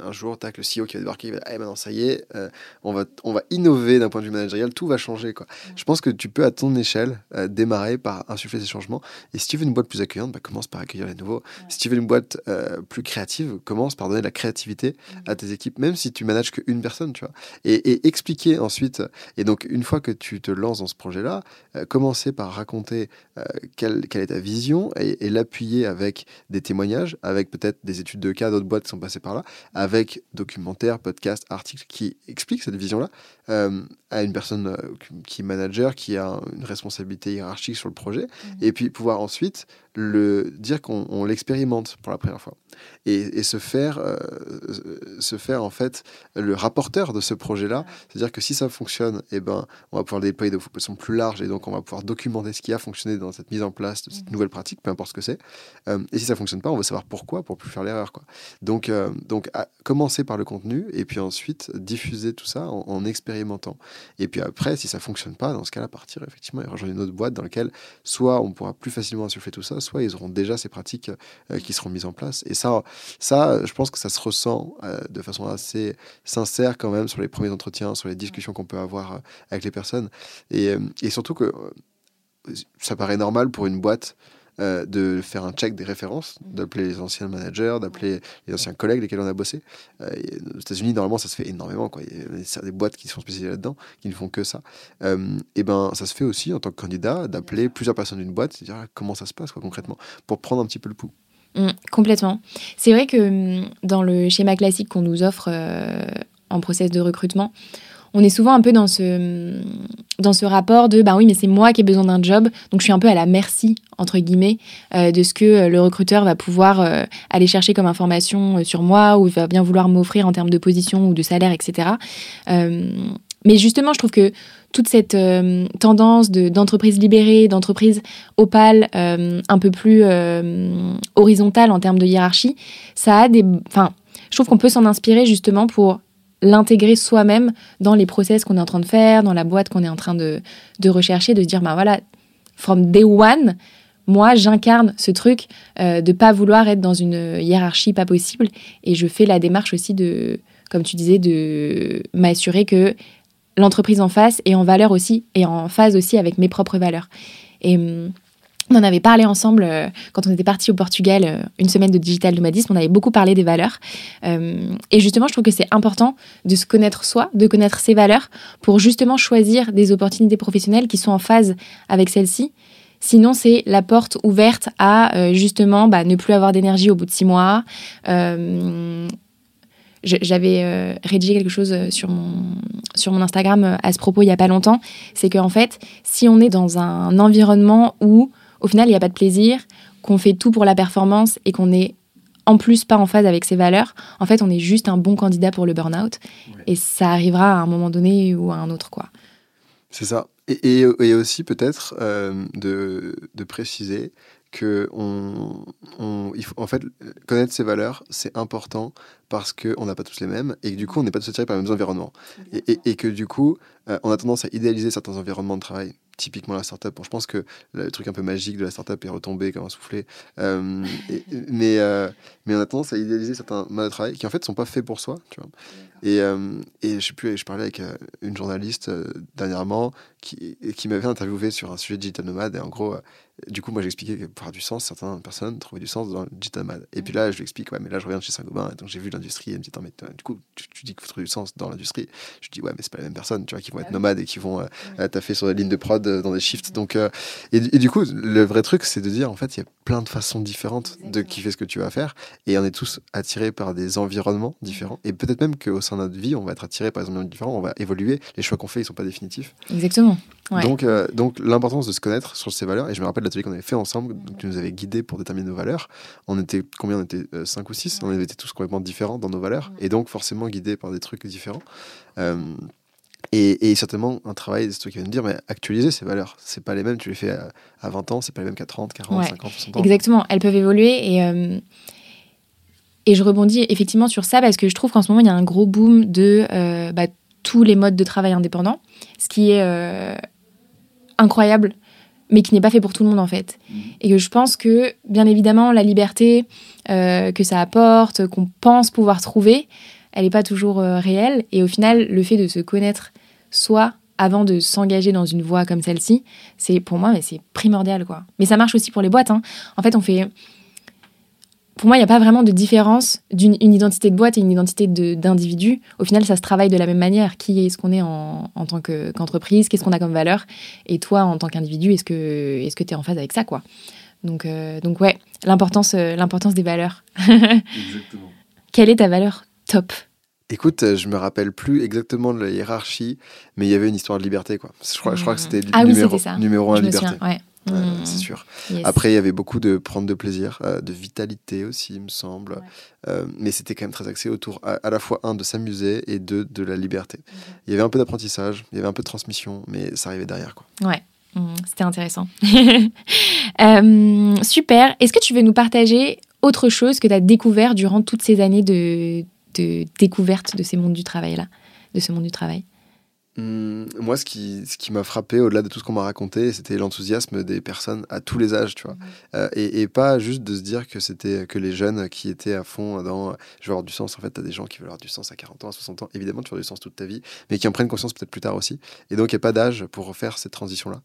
un jour, tac, le CEO qui va débarquer, il va dire Eh, maintenant, ça y est, euh, on, va, on va innover d'un point de vue managérial, tout va changer. Quoi. Je pense que tu peux, à ton échelle, euh, démarrer par insuffler ces changements. Et si tu veux une boîte plus accueillante, bah, commence par accueillir les nouveaux. Si tu veux une boîte euh, plus créative, commence par donner de la créativité à tes équipes, même si tu manages qu'une personne, tu vois. Et, et expliquer ensuite. Et donc, une fois que tu te lances dans ce projet-là, commencer par raconter quelle, quelle est ta vision et, et l'appuyer avec des témoignages, avec peut-être des études de cas d'autres boîtes qui sont passées par là, avec documentaires, podcasts, articles qui expliquent cette vision-là euh, à une personne euh, qui est manager, qui a une responsabilité hiérarchique sur le projet, et puis pouvoir ensuite le dire qu'on on l'expérimente pour la première fois et, et se faire euh, se faire en fait le rapporteur de ce projet-là. C'est-à-dire que si ça fonctionne, eh ben, on va pouvoir le déployer de façon plus large et donc on va pouvoir documenter ce qui a fonctionné dans cette mise en place de cette nouvelle pratique, peu importe ce que c'est. Euh, et si ça fonctionne pas, on veut savoir pourquoi pour plus faire l'erreur. Quoi. Donc, euh, donc à- commencer par le contenu et puis ensuite diffuser tout ça en, en expérimentant. Et puis après, si ça fonctionne pas, dans ce cas-là, partir effectivement et rejoindre une autre boîte dans laquelle soit on pourra plus facilement insuffler tout ça, soit ils auront déjà ces pratiques euh, qui seront mises en place. Et ça, ça, je pense que ça se ressent euh, de façon assez sincère quand même sur les premiers entretiens, sur les discussions qu'on peut avoir euh, avec les personnes. Et, et surtout que ça paraît normal pour une boîte euh, de faire un check des références, d'appeler les anciens managers, d'appeler les anciens collègues lesquels on a bossé. Euh, et aux États-Unis, normalement, ça se fait énormément. Quoi. Il y a des- boîtes qui sont spécialisées là-dedans, qui ne font que ça. Euh, et ben, ça se fait aussi en tant que candidat d'appeler plusieurs personnes d'une boîte, c'est-à-dire ah, comment ça se passe quoi, concrètement, pour prendre un petit peu le pouls. Mm, complètement. C'est vrai que mm, dans le schéma classique qu'on nous offre euh, en process de recrutement, on est souvent un peu dans ce, rapport de bah oui, mais c'est moi qui ai besoin d'un job, donc je suis un peu à la merci, entre guillemets, euh, de ce que euh, le recruteur va pouvoir euh, aller chercher comme information sur moi ou va bien vouloir m'offrir en termes de position ou de salaire, etc. Mais justement, je trouve que toute cette tendance de- d'entreprise libérée, d'entreprise opale, euh, un peu plus euh, horizontale en termes de hiérarchie, ça a des. Enfin, je trouve qu'on peut s'en inspirer justement pour l'intégrer soi-même dans les process qu'on est en train de faire, dans la boîte qu'on est en train de, de rechercher, de se dire, ben voilà, from day one, moi, j'incarne ce truc euh, de pas vouloir être dans une hiérarchie pas possible, et je fais la démarche aussi de, comme tu disais, de m'assurer que l'entreprise en face est en valeur aussi et en phase aussi avec mes propres valeurs. Et hum, on en avait parlé ensemble euh, quand on était parti au Portugal, euh, une semaine de digital nomadisme. On avait beaucoup parlé des valeurs. Euh, et justement, je trouve que c'est important de se connaître soi, de connaître ses valeurs pour justement choisir des opportunités professionnelles qui sont en phase avec celles-ci. Sinon, c'est la porte ouverte à justement bah, ne plus avoir d'énergie au bout de six mois. J'avais rédigé quelque chose sur mon, sur mon Instagram à ce propos il n'y a pas longtemps. C'est qu'en fait, si on est dans un environnement où, au final, il n'y a pas de plaisir, qu'on fait tout pour la performance et qu'on est en plus pas en phase avec ses valeurs, en fait, on est juste un bon candidat pour le burn-out. Ouais. Et ça arrivera à un moment donné ou à un autre, quoi. C'est ça. Et, et, et aussi peut-être euh, de, de préciser que on, on- il faut, en fait, connaître ses valeurs, c'est important parce qu'on n'a pas tous les mêmes et que du coup, on n'est pas tous attirés par les mêmes environnements. Et, et- et que du coup, euh, on a tendance à idéaliser certains environnements de travail. Typiquement la startup. Bon, je pense que le truc un peu magique de la startup est retombé comme un soufflé. Euh, et- mais, euh, mais on a tendance à idéaliser certains modes de travail qui en fait sont pas faits pour soi. Tu vois. Et, euh, et je sais plus, je parlais avec euh, une journaliste euh, dernièrement qui, qui m'avait interviewé sur un sujet digital nomade. Et en gros, du coup, moi, j'expliquais que pour avoir du sens, certaines personnes trouvaient du sens dans le digital nomade. Et puis là, je lui explique, ouais, mais là, je reviens de chez Saint-Gobain, donc j'ai vu l'industrie, elle me dit, mais du coup, tu, dis qu'il faut trouver du sens dans l'industrie. Je dis, ouais, mais c'est pas les mêmes personnes, tu vois, qui vont être nomades et qui vont euh, taffer sur des lignes de prod dans des shifts. Donc, et, du coup, le vrai truc, c'est de dire, en fait, il y a plein de façons différentes de kiffer ce que tu vas faire. Et on est tous attirés par des environnements différents. Et peut-être même qu'au sein de notre vie, on va être attiré par des environnements différents, on va évoluer. Les choix qu'on fait, ils sont pas définitifs. Exactement. Donc, euh, donc l'importance de se connaître sur ses valeurs. Et je me rappelle l'atelier qu'on avait fait ensemble, donc tu nous avais guidés pour déterminer nos valeurs. On était combien On était 5 euh, ou 6 On était tous complètement différents dans nos valeurs. Et donc forcément guidés par des trucs différents. Euh, et, et, certainement un travail, c'est toi qui viens de dire, mais actualiser ces valeurs. C'est pas les mêmes, tu les fais à, 20 ans, c'est pas les mêmes qu'à 30, 40, 50, 60 ans. Exactement, elles peuvent évoluer et. Et je rebondis effectivement sur ça parce que je trouve qu'en ce moment, il y a un gros boom de bah, tous les modes de travail indépendants, ce qui est incroyable, mais qui n'est pas fait pour tout le monde en fait. Mhm. Et que je pense que, bien évidemment, la liberté euh, que ça apporte, qu'on pense pouvoir trouver, elle n'est pas toujours euh, réelle. Et au final, le fait de se connaître soi avant de s'engager dans une voie comme celle-ci, c'est pour moi, mais c'est primordial quoi. Mais ça marche aussi pour les boîtes. Hein. En fait, on fait pour moi, il n'y a pas vraiment de différence d'une identité de boîte et une identité d'individu. Au final, ça se travaille de la même manière. Qui est-ce qu'on est en, tant qu'entreprise? Qu'est-ce qu'on a comme valeur? Et toi, en tant qu'individu, est-ce que est-ce que tu es en phase avec ça quoi? Donc, euh, donc ouais, l'importance euh, l'importance des valeurs. exactement. Quelle est ta valeur top? Écoute, euh, je me rappelle plus exactement de la hiérarchie, mais il y avait une histoire de liberté, quoi. Je crois, je crois que c'était ah numéro, ça. numéro un, liberté. Souviens, ouais. Euh, hmm. c'est sûr. Après, il y avait beaucoup de prendre de plaisir, euh, de vitalité aussi, il me semble. Euh, mais c'était quand même très axé autour, à, la fois, un, de s'amuser et deux, de la liberté. Mhm. Il y avait un peu d'apprentissage, il y avait un peu de transmission, mais ça arrivait derrière. Quoi. Ouais, hmm, c'était intéressant. super. Est-ce que tu veux nous partager autre chose que tu as découvert durant toutes ces années de, de découverte de ces mondes du travail-là, de ce monde du travail? Hum, moi, ce qui, ce qui m'a frappé, au-delà de tout ce qu'on m'a raconté, c'était l'enthousiasme des personnes à tous les âges, tu vois. Mmh. Euh, et, et, pas juste de se dire que c'était que les jeunes qui étaient à fond dans je veux avoir du sens. En fait, tu as des gens qui veulent avoir du sens à 40 ans, à 60 ans. Évidemment, tu veux avoir du sens toute ta vie, mais qui en prennent conscience peut-être plus tard aussi. Et donc, il n'y a pas d'âge pour refaire cette transition-là.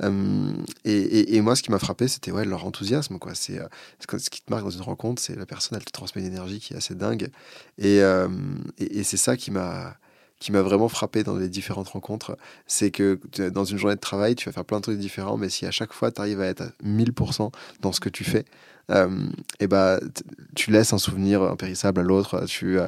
Hum, et, et, moi, ce qui m'a frappé, c'était ouais, leur enthousiasme. Quoi. C'est, euh, ce qui te marque dans une rencontre, c'est la personne, elle te transmet une énergie qui est assez dingue. Et, euh, et c'est ça qui m'a qui m'a vraiment frappé dans les différentes rencontres, c'est que dans une journée de travail, tu vas faire plein de trucs différents, mais si à chaque fois tu arrives à être à 1000% dans ce que tu fais, et bah, tu laisses un souvenir impérissable à l'autre, tu, euh,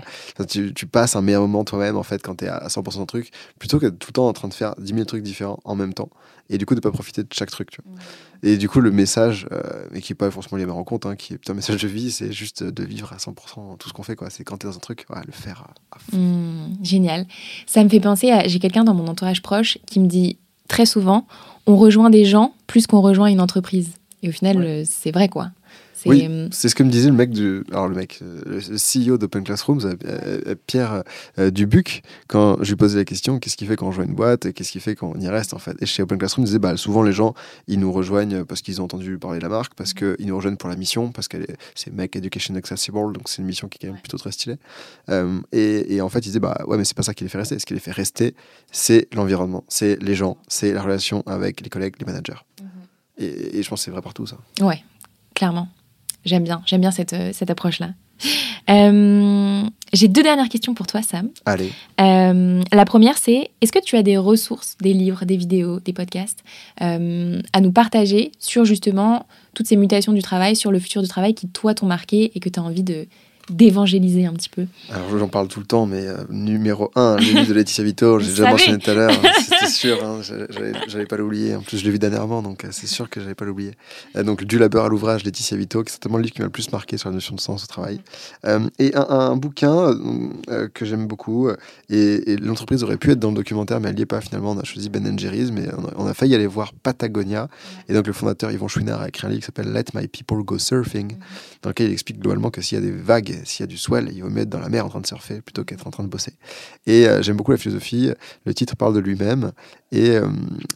tu, tu, passes un meilleur moment toi-même en fait quand tu es à 100% de truc, plutôt que tout le temps en train de faire 10 000 trucs différents en même temps, et du coup de pas profiter de chaque truc. Tu vois. Et du coup, le message, euh, et qui n'est pas forcément lié à ma rencontre, hein, qui est un message de vie, c'est juste de vivre à 100% tout ce qu'on fait. quoi. C'est quand tu es dans un truc, le faire mmh, génial. Ça me fait penser à. J'ai quelqu'un dans mon entourage proche qui me dit très souvent on rejoint des gens plus qu'on rejoint une entreprise. Et au final, c'est vrai, quoi. Oui, euh, c'est ce que me disait le mec du, alors le mec, euh, le CEO d'Open Classrooms, euh, Pierre Dubuc, quand je lui posais la question, qu'est-ce qui fait qu'on rejoint une boîte, qu'est-ce qui fait qu'on y reste en fait. Et chez Open Classrooms, il disait, bah souvent les gens, ils nous rejoignent parce qu'ils ont entendu parler de la marque, parce mm. qu'ils nous rejoignent pour la mission, parce que c'est Make Education Accessible, donc c'est une mission qui est quand même plutôt très stylée. et, en fait, il disait, bah ouais, mais c'est pas ça qui les fait rester. Ce qui les fait rester, c'est l'environnement, c'est les gens, c'est la relation avec les collègues, les managers. Mm-hmm. Et, et je pense que c'est vrai partout ça. Ouais, clairement. J'aime bien, j'aime bien cette, euh, cette approche-là. Euh, j'ai deux dernières questions pour toi, Sam. Allez. Euh, la première, c'est est-ce que tu as des ressources, des livres, des vidéos, des podcasts à nous partager sur justement toutes ces mutations du travail, sur le futur du travail qui, toi, t'ont marqué et que tu as envie de, d'évangéliser un petit peu Alors j'en parle tout le temps, mais euh, numéro un, le livre de Laetitia Vito, j'ai déjà mentionné tout à l'heure, c'était sûr, hein, j'allais pas l'oublier. En plus, je l'ai vu dernièrement, donc euh, c'est sûr que j'allais pas l'oublier. Euh, donc Du labeur à l'ouvrage, Laetitia Vito, qui est certainement le livre qui m'a le plus marqué sur la notion de sens au travail. et un, bouquin que j'aime beaucoup, et, l'entreprise aurait pu être dans le documentaire, mais elle n'y est pas finalement. On a choisi Ben Jerry's, mais on a, failli aller voir Patagonia. Et donc le fondateur Yvon Chouinard a écrit un livre qui s'appelle Let My People Go Surfing, dans lequel il explique globalement que s'il y a des vagues s'il y a du swell, il vaut mieux être dans la mer en train de surfer plutôt qu'être en train de bosser. Et euh, j'aime beaucoup la philosophie. Le titre parle de lui-même. Et, euh,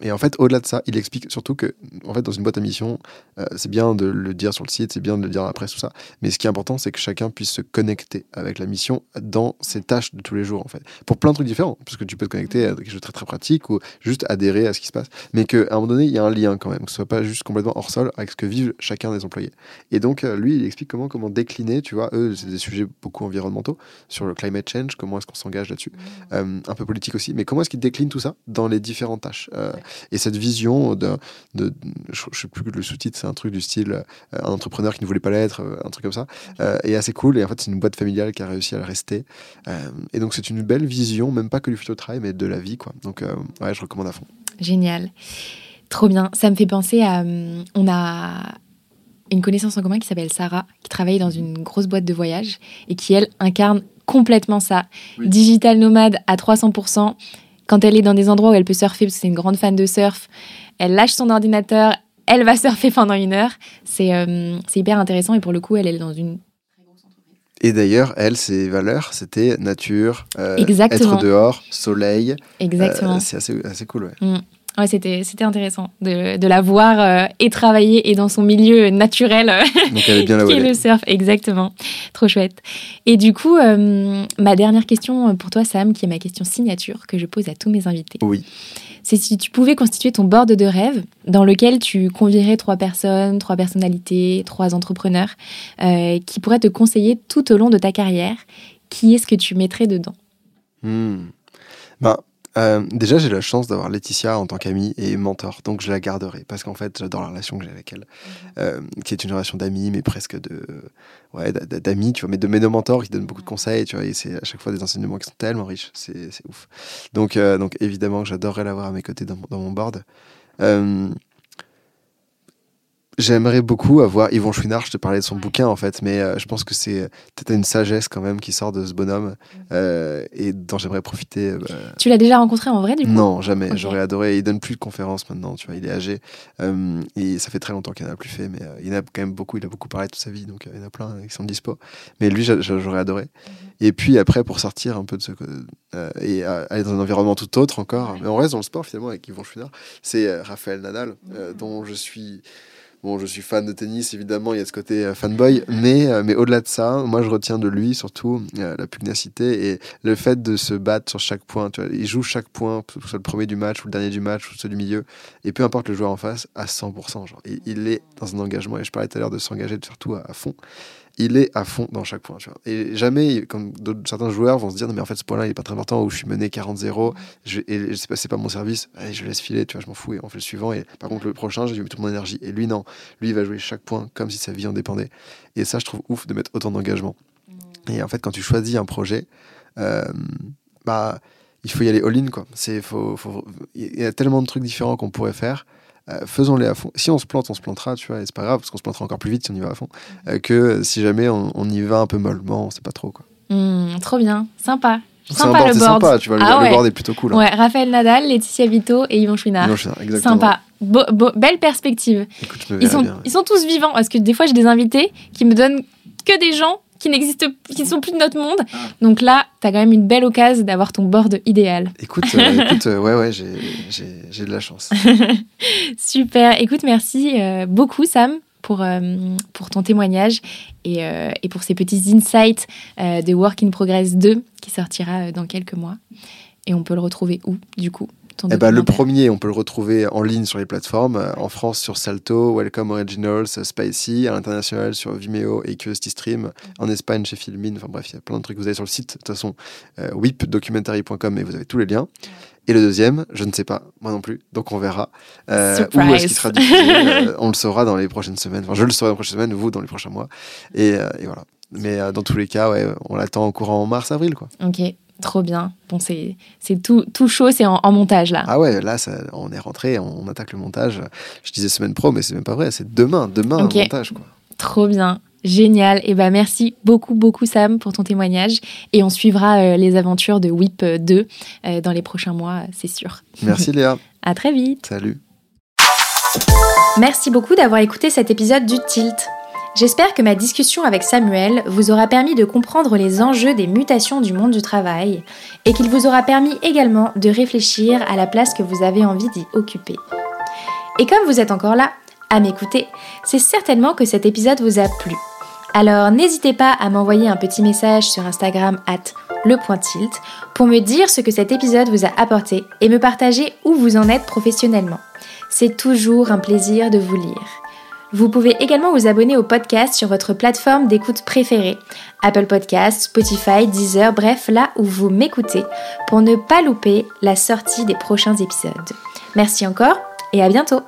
et, en fait, au-delà de ça, il explique surtout que, en fait, dans une boîte à mission, euh, c'est bien de le dire sur le site, c'est bien de le dire après tout ça. Mais ce qui est important, c'est que chacun puisse se connecter avec la mission dans ses tâches de tous les jours, en fait. Pour plein de trucs différents, parce que tu peux te connecter à quelque chose de très très pratique ou juste adhérer à ce qui se passe. Mais qu'à un moment donné, il y a un lien quand même, que ce soit pas juste complètement hors sol avec ce que vivent chacun des employés. Et donc, lui, il explique comment, comment décliner, tu vois, eux, c'est des sujets beaucoup environnementaux, sur le climate change, comment est-ce qu'on s'engage là-dessus, mmh. euh, un peu politique aussi, mais comment est-ce qu'ils déclinent tout ça dans les différentes tâches. Euh, et cette vision de, de, je, ne sais plus que le sous-titre, c'est un truc du style euh, un entrepreneur qui ne voulait pas l'être, un truc comme ça, est assez cool. Et en fait, c'est une boîte familiale qui a réussi à le rester. et donc, c'est une belle vision, même pas que du futur travail, mais de la vie, quoi. Donc, ouais, je recommande à fond. Génial. Trop bien. Ça me fait penser à. On a une connaissance en commun qui s'appelle Sarah, qui travaille dans une grosse boîte de voyage et qui, elle, incarne complètement ça. Digital nomade à 300%. Quand elle est dans des endroits où elle peut surfer, parce que c'est une grande fan de surf, elle lâche son ordinateur, elle va surfer pendant une heure. C'est euh, hyper intéressant et pour le coup, elle est dans une et d'ailleurs, elle, ses valeurs, c'était nature, euh, être dehors, soleil. Exactement. Euh, c'est assez, assez, cool, ouais. Mm. Ouais, c'était, c'était intéressant de, de la voir euh, et travailler et dans son milieu naturel. Euh, Donc elle est bien là qui est le surf, exactement. Trop chouette. Et du coup, euh, ma dernière question pour toi, Sam, qui est ma question signature que je pose à tous mes invités. Oui. C'est si tu pouvais constituer ton board de rêve dans lequel tu convierais trois personnes, trois personnalités, trois entrepreneurs qui pourraient te conseiller tout au long de ta carrière, qui est-ce que tu mettrais dedans? Hmm. ben, euh, déjà, j'ai la chance d'avoir Laetitia en tant qu'amie et mentor, donc je la garderai parce qu'en fait, j'adore la relation que j'ai avec elle, mhm. euh, qui est une relation d'amis, mais presque de, ouais, d'amis, tu vois, mais de mes deux mentors qui donnent beaucoup de conseils, tu vois, et c'est à chaque fois des enseignements qui sont tellement riches, c'est ouf. Donc, euh, donc évidemment, j'adorerais l'avoir à mes côtés dans, dans mon board. J'aimerais beaucoup avoir Yvon Chouinard, je te parlais de son bouquin en fait, mais euh, je pense que c'est peut-être une sagesse quand même qui sort de ce bonhomme euh, et dont j'aimerais profiter. Euh, bah. Tu l'as déjà rencontré en vrai du coup? Non, jamais. J'aurais adoré. Il donne plus de conférences maintenant, tu vois, il est âgé et ça fait très longtemps qu'il n'en a plus fait, mais il en a quand même beaucoup, il a beaucoup parlé toute sa vie, donc il y en a plein qui sont dispo. Mais lui, j'aurais adoré. Mhm. Et puis après, pour sortir un peu de ce. et aller dans un environnement tout autre encore, mais on reste dans le sport finalement avec Yvon Chouinard, c'est Raphaël Nadal, dont je suis Bon, je suis fan de tennis, évidemment, il y a ce côté euh, fanboy, mais, euh, mais au-delà de ça, moi, je retiens de lui surtout euh, la pugnacité et le fait de se battre sur chaque point. Tu vois, il joue chaque point, que ce soit le premier du match ou le dernier du match ou celui du milieu, et peu importe le joueur en face, à 100%. Genre, il, est dans un engagement, et je parlais tout à l'heure de s'engager, de faire tout à fond il est à fond dans chaque point. Tu vois. Et jamais, comme certains joueurs vont se dire, non, mais en fait, ce point-là, il est pas très important, où je suis mené 40-0, je, et je sais pas, c'est pas mon service, je laisse filer, tu vois, je m'en fous, et on fait le suivant. Et par contre, le prochain, j'ai mis toute mon énergie. Et lui, non. Lui, il va jouer chaque point comme si sa vie en dépendait. Et ça, je trouve ouf de mettre autant d'engagement. Et en fait, quand tu choisis un projet, euh, bah, il faut y aller all-in, quoi. C'est, faut, faut, il y a tellement de trucs différents qu'on pourrait faire. Euh, faisons-les à fond. Si on se plante, on se plantera, tu vois, et c'est pas grave, parce qu'on se plantera encore plus vite si on y va à fond, euh, que si jamais on, y va un peu mollement, on sait pas trop, quoi. Hmm, trop bien, sympa. Sympa le board. Sympa, tu vois, le, ah board est plutôt cool. Hein. Ouais, Raphaël Nadal, Laetitia Vito et Yvon Chouinard. Yvon Chouinard, exactement. Sympa. belle perspective. ils, sont, ils sont tous vivants, parce que des fois j'ai des invités qui me donnent que des gens qui n'existent, qui ne sont plus de notre monde. Ah. Donc là, tu as quand même une belle occasion d'avoir ton board idéal. Écoute, euh, écoute euh, ouais, ouais, j'ai de la chance. Super. Écoute, merci euh, beaucoup, Sam. Pour, pour ton témoignage et, et, pour ces petits insights de Work in Progress 2 qui sortira dans quelques mois. Et on peut le retrouver où, du coup? Eh ben, le premier, on peut le retrouver en ligne sur les plateformes. Euh, en France, sur Salto, Welcome Originals, Spicy. À l'international, sur Vimeo et Curiosity Stream. En Espagne, chez Filmin. Enfin bref, il y a plein de trucs. Vous allez sur le site, de toute façon, euh, whipdocumentary.com et vous avez tous les liens. Et le deuxième, je ne sais pas, moi non plus. Donc on verra. Euh, où est-ce qu'il sera diffusé On le saura dans les prochaines semaines. Enfin, je le saurai dans les prochaines semaines, vous dans les prochains mois. Et, et voilà. Mais dans tous les cas, ouais, on l'attend en courant en mars-avril. quoi. Ok. Trop bien. Bon, c'est tout, tout chaud, c'est en, montage là. Ah ouais, là, ça, on est rentré, on, attaque le montage. Je disais semaine pro, mais c'est même pas vrai, c'est demain, demain le montage. Quoi. Trop bien. Génial. Et eh ben merci beaucoup, beaucoup Sam pour ton témoignage. Et on suivra euh, les aventures de WIP 2 euh, dans les prochains mois, c'est sûr. Merci Léa. à très vite. Salut. Merci beaucoup d'avoir écouté cet épisode du Tilt. J'espère que ma discussion avec Samuel vous aura permis de comprendre les enjeux des mutations du monde du travail et qu'il vous aura permis également de réfléchir à la place que vous avez envie d'y occuper. Et comme vous êtes encore là, à m'écouter, c'est certainement que cet épisode vous a plu. Alors n'hésitez pas à m'envoyer un petit message sur Instagram at le.tilt pour me dire ce que cet épisode vous a apporté et me partager où vous en êtes professionnellement. C'est toujours un plaisir de vous lire. Vous pouvez également vous abonner au podcast sur votre plateforme d'écoute préférée, Apple Podcasts, Spotify, Deezer, bref, là où vous m'écoutez, pour ne pas louper la sortie des prochains épisodes. Merci encore et à bientôt